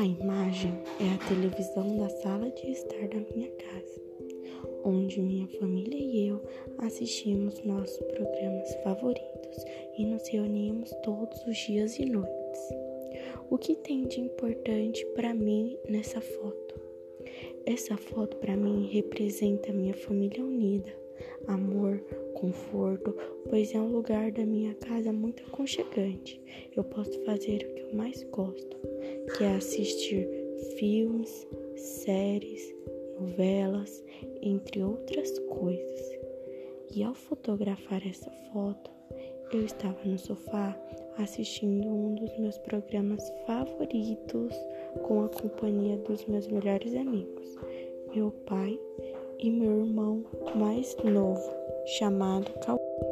A imagem é a televisão da sala de estar da minha casa, onde minha família e eu assistimos nossos programas favoritos e nos reunimos todos os dias e noites. O que tem de importante para mim nessa foto? Essa foto para mim representa minha família unida, amor, conforto, pois é um lugar da minha casa muito aconchegante. Eu posso fazer o que eu mais gosto, que é assistir filmes, séries, novelas, entre outras coisas. E ao fotografar essa foto, eu estava no sofá assistindo um dos meus programas favoritos com a companhia dos meus melhores amigos, meu pai e meu irmão mais novo, chamado Cauã.